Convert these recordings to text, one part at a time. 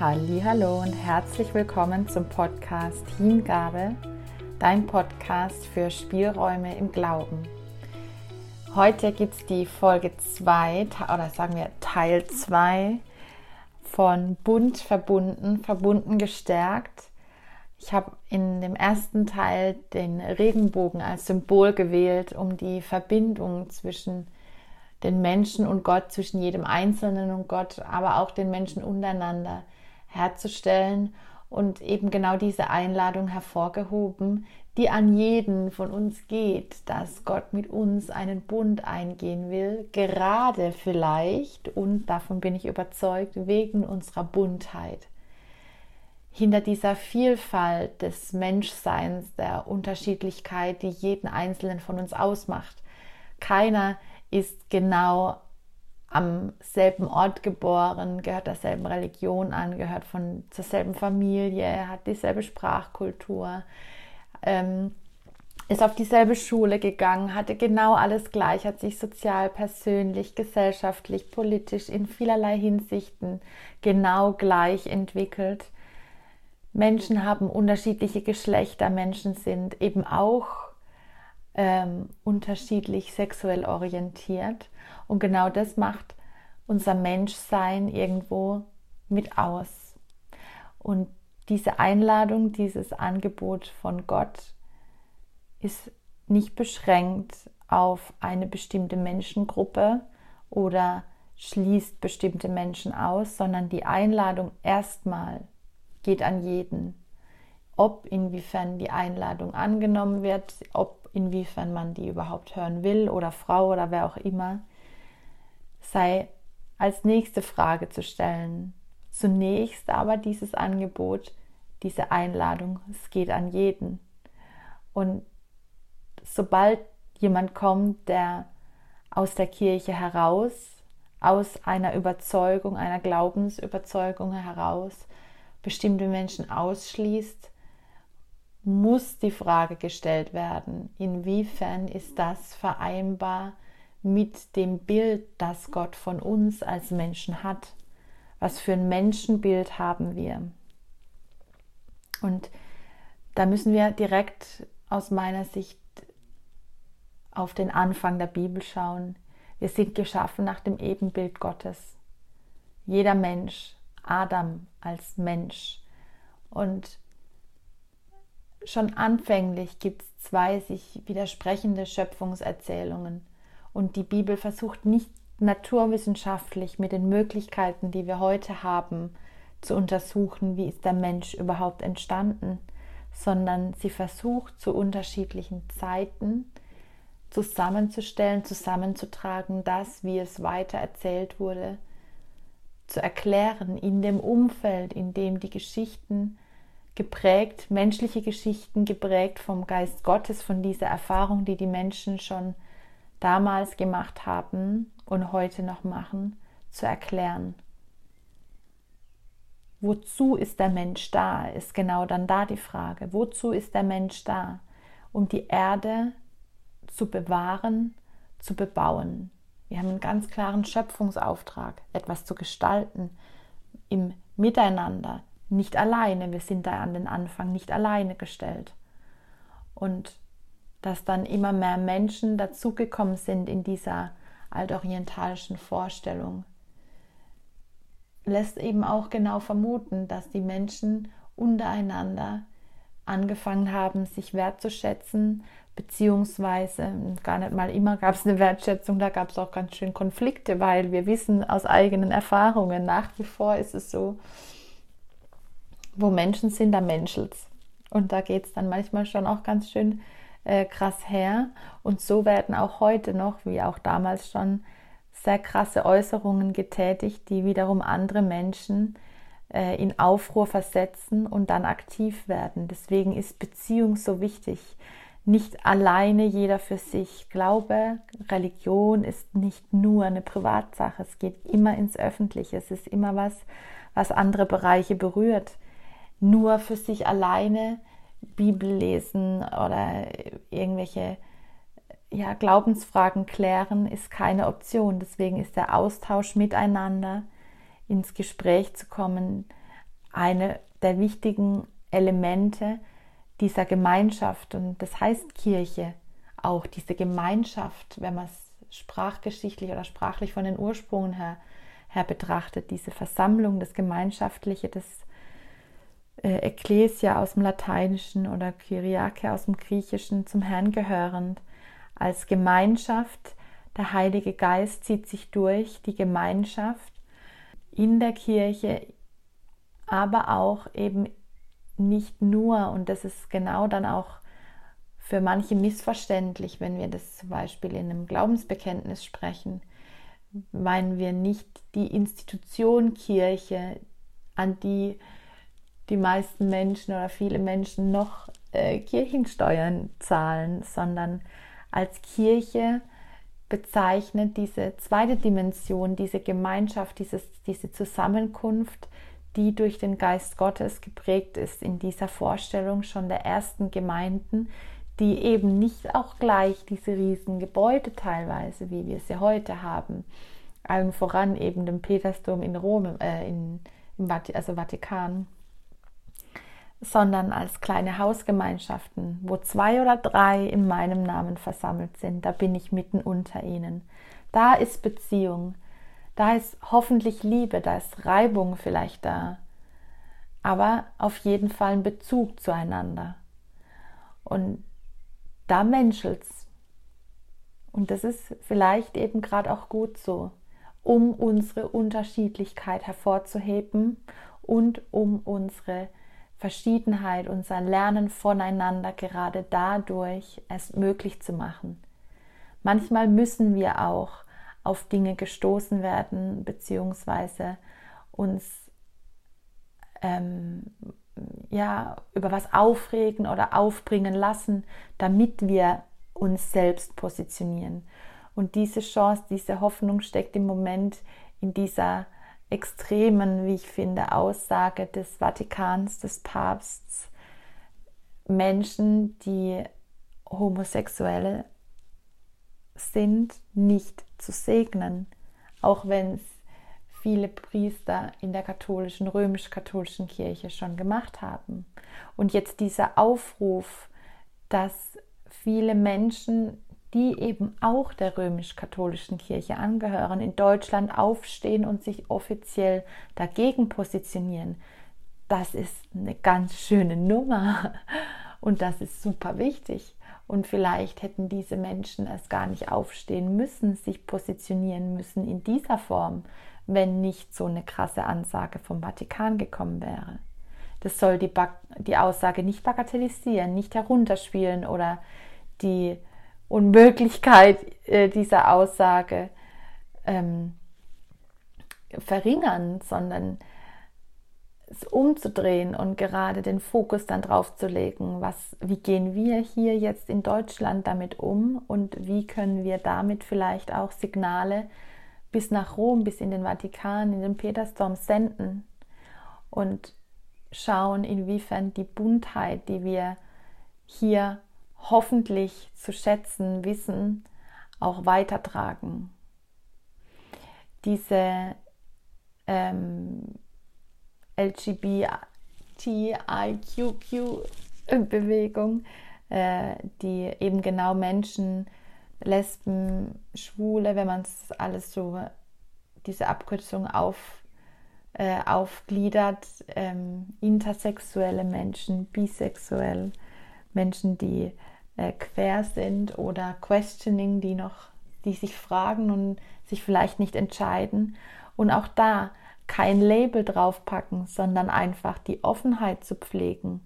Hallo und herzlich willkommen zum Podcast Hingabe, dein Podcast für Spielräume im Glauben. Heute gibt es die Folge 2 oder sagen wir Teil 2 von Bunt verbunden, verbunden gestärkt. Ich habe in dem ersten Teil den Regenbogen als Symbol gewählt, um die Verbindung zwischen den Menschen und Gott, zwischen jedem Einzelnen und Gott, aber auch den Menschen untereinander herzustellen und eben genau diese Einladung hervorgehoben, die an jeden von uns geht, dass Gott mit uns einen Bund eingehen will, gerade vielleicht, und davon bin ich überzeugt, wegen unserer Buntheit. Hinter dieser Vielfalt des Menschseins, der Unterschiedlichkeit, die jeden Einzelnen von uns ausmacht. Keiner ist genau am selben Ort geboren, gehört derselben Religion an, gehört von zur selben Familie, hat dieselbe Sprachkultur, ähm, ist auf dieselbe Schule gegangen, hatte genau alles gleich, hat sich sozial, persönlich, gesellschaftlich, politisch in vielerlei Hinsichten genau gleich entwickelt. Menschen haben unterschiedliche Geschlechter, Menschen sind eben auch ähm, unterschiedlich sexuell orientiert und genau das macht unser Menschsein irgendwo mit aus. Und diese Einladung, dieses Angebot von Gott ist nicht beschränkt auf eine bestimmte Menschengruppe oder schließt bestimmte Menschen aus, sondern die Einladung erstmal geht an jeden. Ob inwiefern die Einladung angenommen wird, ob inwiefern man die überhaupt hören will oder Frau oder wer auch immer, sei als nächste Frage zu stellen. Zunächst aber dieses Angebot, diese Einladung, es geht an jeden. Und sobald jemand kommt, der aus der Kirche heraus, aus einer Überzeugung, einer Glaubensüberzeugung heraus bestimmte Menschen ausschließt, muss die Frage gestellt werden, inwiefern ist das vereinbar mit dem Bild, das Gott von uns als Menschen hat. Was für ein Menschenbild haben wir? Und da müssen wir direkt aus meiner Sicht auf den Anfang der Bibel schauen. Wir sind geschaffen nach dem Ebenbild Gottes. Jeder Mensch, Adam als Mensch. Und schon anfänglich gibt es zwei sich widersprechende Schöpfungserzählungen. Und die Bibel versucht nicht naturwissenschaftlich mit den Möglichkeiten, die wir heute haben, zu untersuchen, wie ist der Mensch überhaupt entstanden, sondern sie versucht zu unterschiedlichen Zeiten zusammenzustellen, zusammenzutragen, das, wie es weiter erzählt wurde, zu erklären in dem Umfeld, in dem die Geschichten geprägt, menschliche Geschichten geprägt vom Geist Gottes, von dieser Erfahrung, die die Menschen schon damals gemacht haben und heute noch machen, zu erklären. Wozu ist der Mensch da? Ist genau dann da die Frage. Wozu ist der Mensch da? Um die Erde zu bewahren, zu bebauen. Wir haben einen ganz klaren Schöpfungsauftrag, etwas zu gestalten im Miteinander, nicht alleine. Wir sind da an den Anfang nicht alleine gestellt. Und dass dann immer mehr Menschen dazugekommen sind in dieser altorientalischen Vorstellung, lässt eben auch genau vermuten, dass die Menschen untereinander angefangen haben, sich wertzuschätzen, beziehungsweise gar nicht mal immer gab es eine Wertschätzung, da gab es auch ganz schön Konflikte, weil wir wissen aus eigenen Erfahrungen, nach wie vor ist es so, wo Menschen sind, da menschelt's. Und da geht es dann manchmal schon auch ganz schön äh, krass her. Und so werden auch heute noch, wie auch damals schon, sehr krasse Äußerungen getätigt, die wiederum andere Menschen äh, in Aufruhr versetzen und dann aktiv werden. Deswegen ist Beziehung so wichtig. Nicht alleine jeder für sich. Glaube, Religion ist nicht nur eine Privatsache. Es geht immer ins Öffentliche. Es ist immer was, was andere Bereiche berührt. Nur für sich alleine Bibel lesen oder irgendwelche ja, Glaubensfragen klären, ist keine Option. Deswegen ist der Austausch miteinander, ins Gespräch zu kommen, eine der wichtigen Elemente dieser Gemeinschaft und das heißt Kirche auch diese Gemeinschaft, wenn man es sprachgeschichtlich oder sprachlich von den Ursprungen her, her betrachtet, diese Versammlung, das Gemeinschaftliche, das äh, Ecclesia aus dem Lateinischen oder Kyriake aus dem Griechischen zum Herrn gehörend, als Gemeinschaft, der Heilige Geist zieht sich durch die Gemeinschaft in der Kirche, aber auch eben nicht nur, und das ist genau dann auch für manche missverständlich, wenn wir das zum Beispiel in einem Glaubensbekenntnis sprechen, meinen wir nicht die Institution Kirche, an die die meisten Menschen oder viele Menschen noch äh, Kirchensteuern zahlen, sondern als Kirche bezeichnet diese zweite Dimension, diese Gemeinschaft, dieses, diese Zusammenkunft, die durch den Geist Gottes geprägt ist in dieser Vorstellung schon der ersten Gemeinden, die eben nicht auch gleich diese riesen Gebäude teilweise, wie wir sie heute haben, allen voran eben dem Petersdom in Rom, äh, in, im Vati also Vatikan, sondern als kleine Hausgemeinschaften, wo zwei oder drei in meinem Namen versammelt sind, da bin ich mitten unter ihnen. Da ist Beziehung, da ist hoffentlich Liebe, da ist Reibung vielleicht da, aber auf jeden Fall ein Bezug zueinander. Und da menschelt's. Und das ist vielleicht eben gerade auch gut so, um unsere Unterschiedlichkeit hervorzuheben und um unsere Verschiedenheit, unser Lernen voneinander gerade dadurch erst möglich zu machen. Manchmal müssen wir auch auf Dinge gestoßen werden, beziehungsweise uns ähm, ja, über was aufregen oder aufbringen lassen, damit wir uns selbst positionieren. Und diese Chance, diese Hoffnung steckt im Moment in dieser extremen, wie ich finde, Aussage des Vatikans, des Papstes, Menschen, die Homosexuelle sind, nicht zu segnen, auch wenn es viele Priester in der katholischen, römisch-katholischen Kirche schon gemacht haben. Und jetzt dieser Aufruf, dass viele Menschen, die eben auch der römisch-katholischen Kirche angehören, in Deutschland aufstehen und sich offiziell dagegen positionieren, das ist eine ganz schöne Nummer und das ist super wichtig. Und vielleicht hätten diese Menschen es gar nicht aufstehen müssen, sich positionieren müssen in dieser Form, wenn nicht so eine krasse Ansage vom Vatikan gekommen wäre. Das soll die, ba die Aussage nicht bagatellisieren, nicht herunterspielen oder die Unmöglichkeit äh, dieser Aussage ähm, verringern, sondern es umzudrehen und gerade den Fokus dann drauf zu legen, was, wie gehen wir hier jetzt in Deutschland damit um und wie können wir damit vielleicht auch Signale bis nach Rom, bis in den Vatikan, in den Petersdom senden und schauen, inwiefern die Buntheit, die wir hier hoffentlich zu schätzen wissen, auch weitertragen. Diese ähm, LGBTIQQ-Bewegung, äh, die eben genau Menschen Lesben, Schwule, wenn man es alles so, diese Abkürzung auf, äh, aufgliedert, ähm, intersexuelle Menschen, bisexuell, Menschen, die äh, quer sind oder questioning, die noch, die sich fragen und sich vielleicht nicht entscheiden. Und auch da kein Label draufpacken, sondern einfach die Offenheit zu pflegen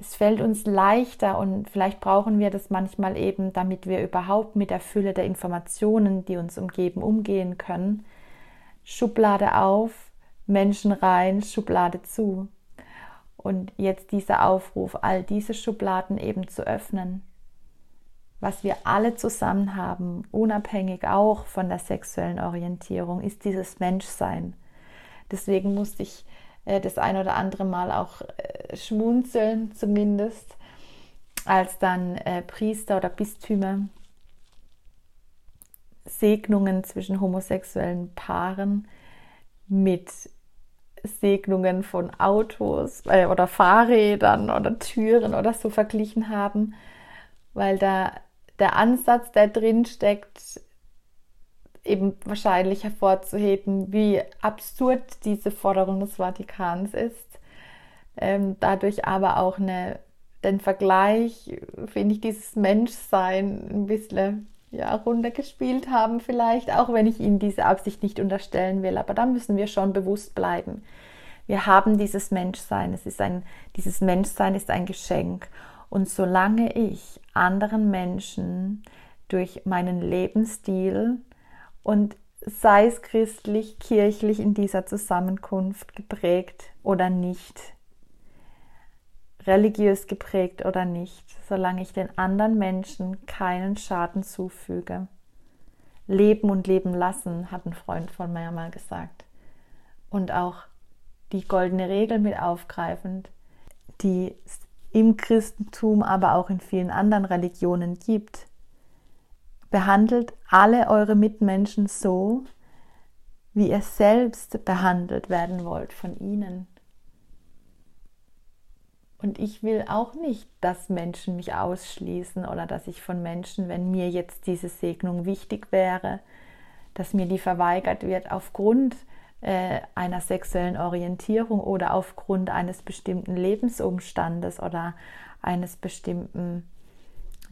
es fällt uns leichter und vielleicht brauchen wir das manchmal eben, damit wir überhaupt mit der Fülle der Informationen, die uns umgeben, umgehen können. Schublade auf, Menschen rein, Schublade zu. Und jetzt dieser Aufruf, all diese Schubladen eben zu öffnen. Was wir alle zusammen haben, unabhängig auch von der sexuellen Orientierung, ist dieses Menschsein. Deswegen musste ich äh, das ein oder andere Mal auch äh, schmunzeln zumindest, als dann äh, Priester oder Bistümer Segnungen zwischen homosexuellen Paaren mit Segnungen von Autos äh, oder Fahrrädern oder Türen oder so verglichen haben, weil da der Ansatz, der drin steckt, eben wahrscheinlich hervorzuheben, wie absurd diese Forderung des Vatikans ist. Ähm, dadurch aber auch eine, den Vergleich, finde ich, dieses Menschsein ein bisschen ja, runtergespielt haben vielleicht, auch wenn ich Ihnen diese Absicht nicht unterstellen will. Aber da müssen wir schon bewusst bleiben. Wir haben dieses Menschsein. Es ist ein, dieses Menschsein ist ein Geschenk. Und solange ich anderen Menschen durch meinen Lebensstil und sei es christlich, kirchlich in dieser Zusammenkunft geprägt oder nicht, religiös geprägt oder nicht, solange ich den anderen Menschen keinen Schaden zufüge. Leben und leben lassen, hat ein Freund von mir mal gesagt. Und auch die goldene Regel mit aufgreifend, die es im Christentum, aber auch in vielen anderen Religionen gibt. Behandelt alle eure Mitmenschen so, wie ihr selbst behandelt werden wollt von ihnen. Und ich will auch nicht, dass Menschen mich ausschließen oder dass ich von Menschen, wenn mir jetzt diese Segnung wichtig wäre, dass mir die verweigert wird aufgrund äh, einer sexuellen Orientierung oder aufgrund eines bestimmten Lebensumstandes oder eines bestimmten,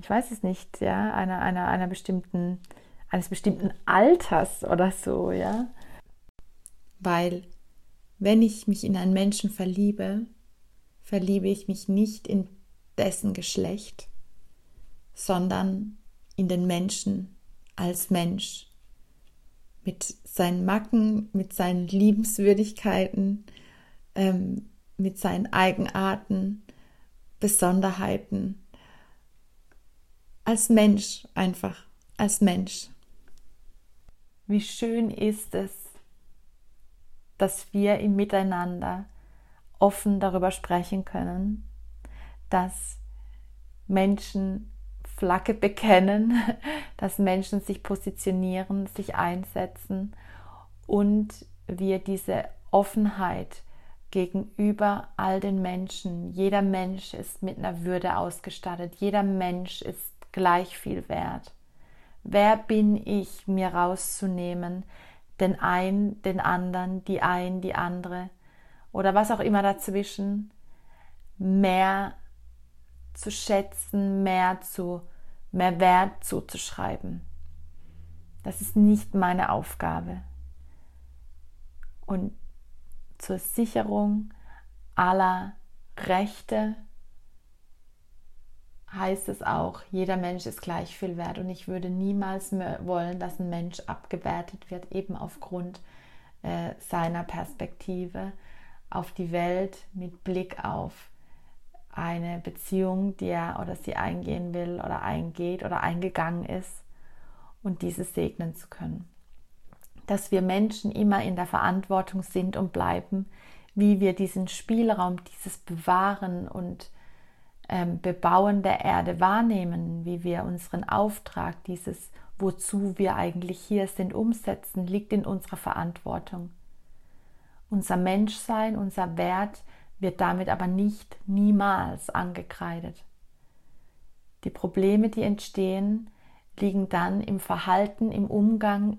ich weiß es nicht, ja, einer, einer, einer bestimmten, eines bestimmten Alters oder so, ja. Weil wenn ich mich in einen Menschen verliebe, verliebe ich mich nicht in dessen Geschlecht, sondern in den Menschen als Mensch mit seinen Macken, mit seinen Liebenswürdigkeiten, ähm, mit seinen Eigenarten, Besonderheiten. Als Mensch einfach, als Mensch. Wie schön ist es, dass wir im Miteinander offen darüber sprechen können, dass Menschen Flagge bekennen, dass Menschen sich positionieren, sich einsetzen und wir diese Offenheit gegenüber all den Menschen, jeder Mensch ist mit einer Würde ausgestattet, jeder Mensch ist gleich viel wert. Wer bin ich, mir rauszunehmen, den einen, den anderen, die ein, die andere oder was auch immer dazwischen, mehr zu schätzen, mehr zu mehr Wert zuzuschreiben. Das ist nicht meine Aufgabe. Und zur Sicherung aller Rechte heißt es auch, jeder Mensch ist gleich viel wert und ich würde niemals wollen, dass ein Mensch abgewertet wird, eben aufgrund äh, seiner Perspektive auf die Welt mit Blick auf eine Beziehung, die er oder sie eingehen will oder eingeht oder eingegangen ist und diese segnen zu können. Dass wir Menschen immer in der Verantwortung sind und bleiben, wie wir diesen Spielraum, dieses Bewahren und ähm, Bebauen der Erde wahrnehmen, wie wir unseren Auftrag, dieses wozu wir eigentlich hier sind, umsetzen, liegt in unserer Verantwortung. Unser Menschsein, unser Wert wird damit aber nicht niemals angekreidet. Die Probleme, die entstehen, liegen dann im Verhalten, im Umgang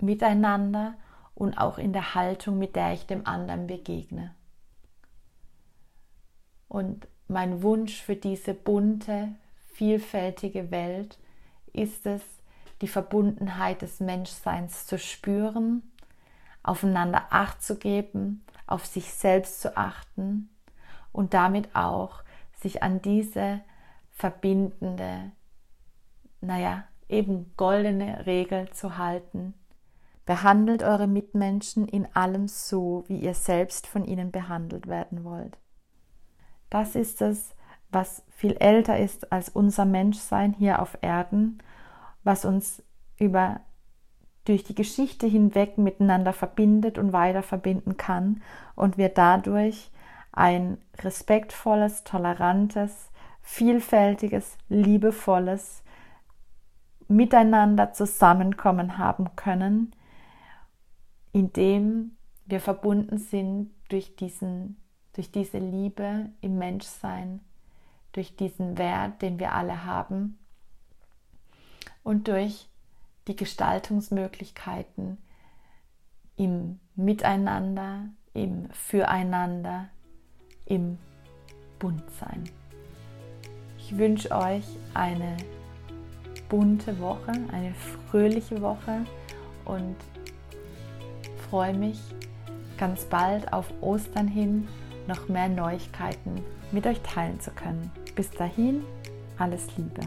miteinander und auch in der Haltung, mit der ich dem anderen begegne. Und mein Wunsch für diese bunte, vielfältige Welt ist es, die Verbundenheit des Menschseins zu spüren, aufeinander Acht zu geben auf sich selbst zu achten und damit auch sich an diese verbindende, naja, eben goldene Regel zu halten. Behandelt eure Mitmenschen in allem so, wie ihr selbst von ihnen behandelt werden wollt. Das ist es, was viel älter ist als unser Menschsein hier auf Erden, was uns über durch die Geschichte hinweg miteinander verbindet und weiter verbinden kann und wir dadurch ein respektvolles, tolerantes, vielfältiges, liebevolles Miteinander zusammenkommen haben können, indem wir verbunden sind durch, diesen, durch diese Liebe im Menschsein, durch diesen Wert, den wir alle haben und durch die Gestaltungsmöglichkeiten im Miteinander, im Füreinander, im Buntsein. Ich wünsche euch eine bunte Woche, eine fröhliche Woche und freue mich ganz bald auf Ostern hin noch mehr Neuigkeiten mit euch teilen zu können. Bis dahin, alles Liebe.